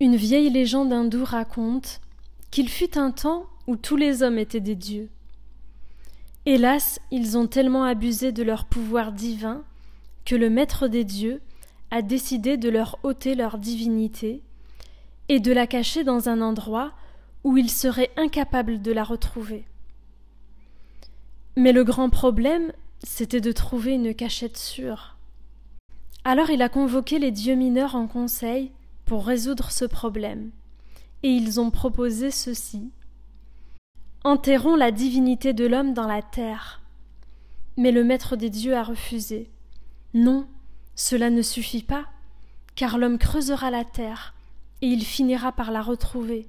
Une vieille légende hindoue raconte qu'il fut un temps où tous les hommes étaient des dieux. Hélas, ils ont tellement abusé de leur pouvoir divin que le Maître des dieux a décidé de leur ôter leur divinité et de la cacher dans un endroit où ils seraient incapables de la retrouver. Mais le grand problème, c'était de trouver une cachette sûre. Alors il a convoqué les dieux mineurs en conseil pour résoudre ce problème, et ils ont proposé ceci. Enterrons la divinité de l'homme dans la terre. Mais le maître des dieux a refusé. Non, cela ne suffit pas, car l'homme creusera la terre, et il finira par la retrouver.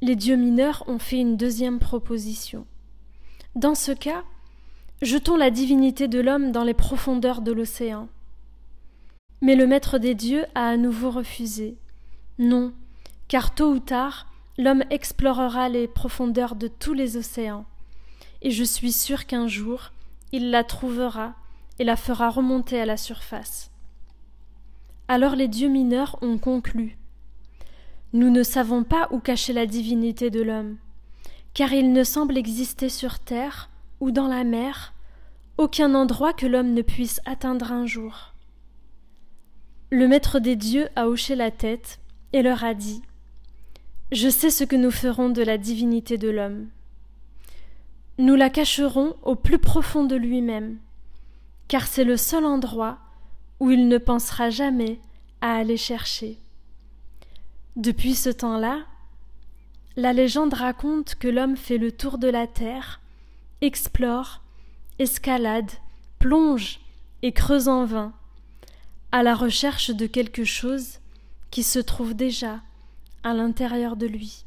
Les dieux mineurs ont fait une deuxième proposition. Dans ce cas, jetons la divinité de l'homme dans les profondeurs de l'océan. Mais le Maître des dieux a à nouveau refusé. Non, car tôt ou tard, l'homme explorera les profondeurs de tous les océans, et je suis sûr qu'un jour, il la trouvera et la fera remonter à la surface. Alors les dieux mineurs ont conclu. Nous ne savons pas où cacher la divinité de l'homme, car il ne semble exister sur terre ou dans la mer aucun endroit que l'homme ne puisse atteindre un jour. Le maître des dieux a hoché la tête et leur a dit Je sais ce que nous ferons de la divinité de l'homme. Nous la cacherons au plus profond de lui-même, car c'est le seul endroit où il ne pensera jamais à aller chercher. Depuis ce temps-là, la légende raconte que l'homme fait le tour de la terre, explore, escalade, plonge et creuse en vain, à la recherche de quelque chose qui se trouve déjà à l'intérieur de lui.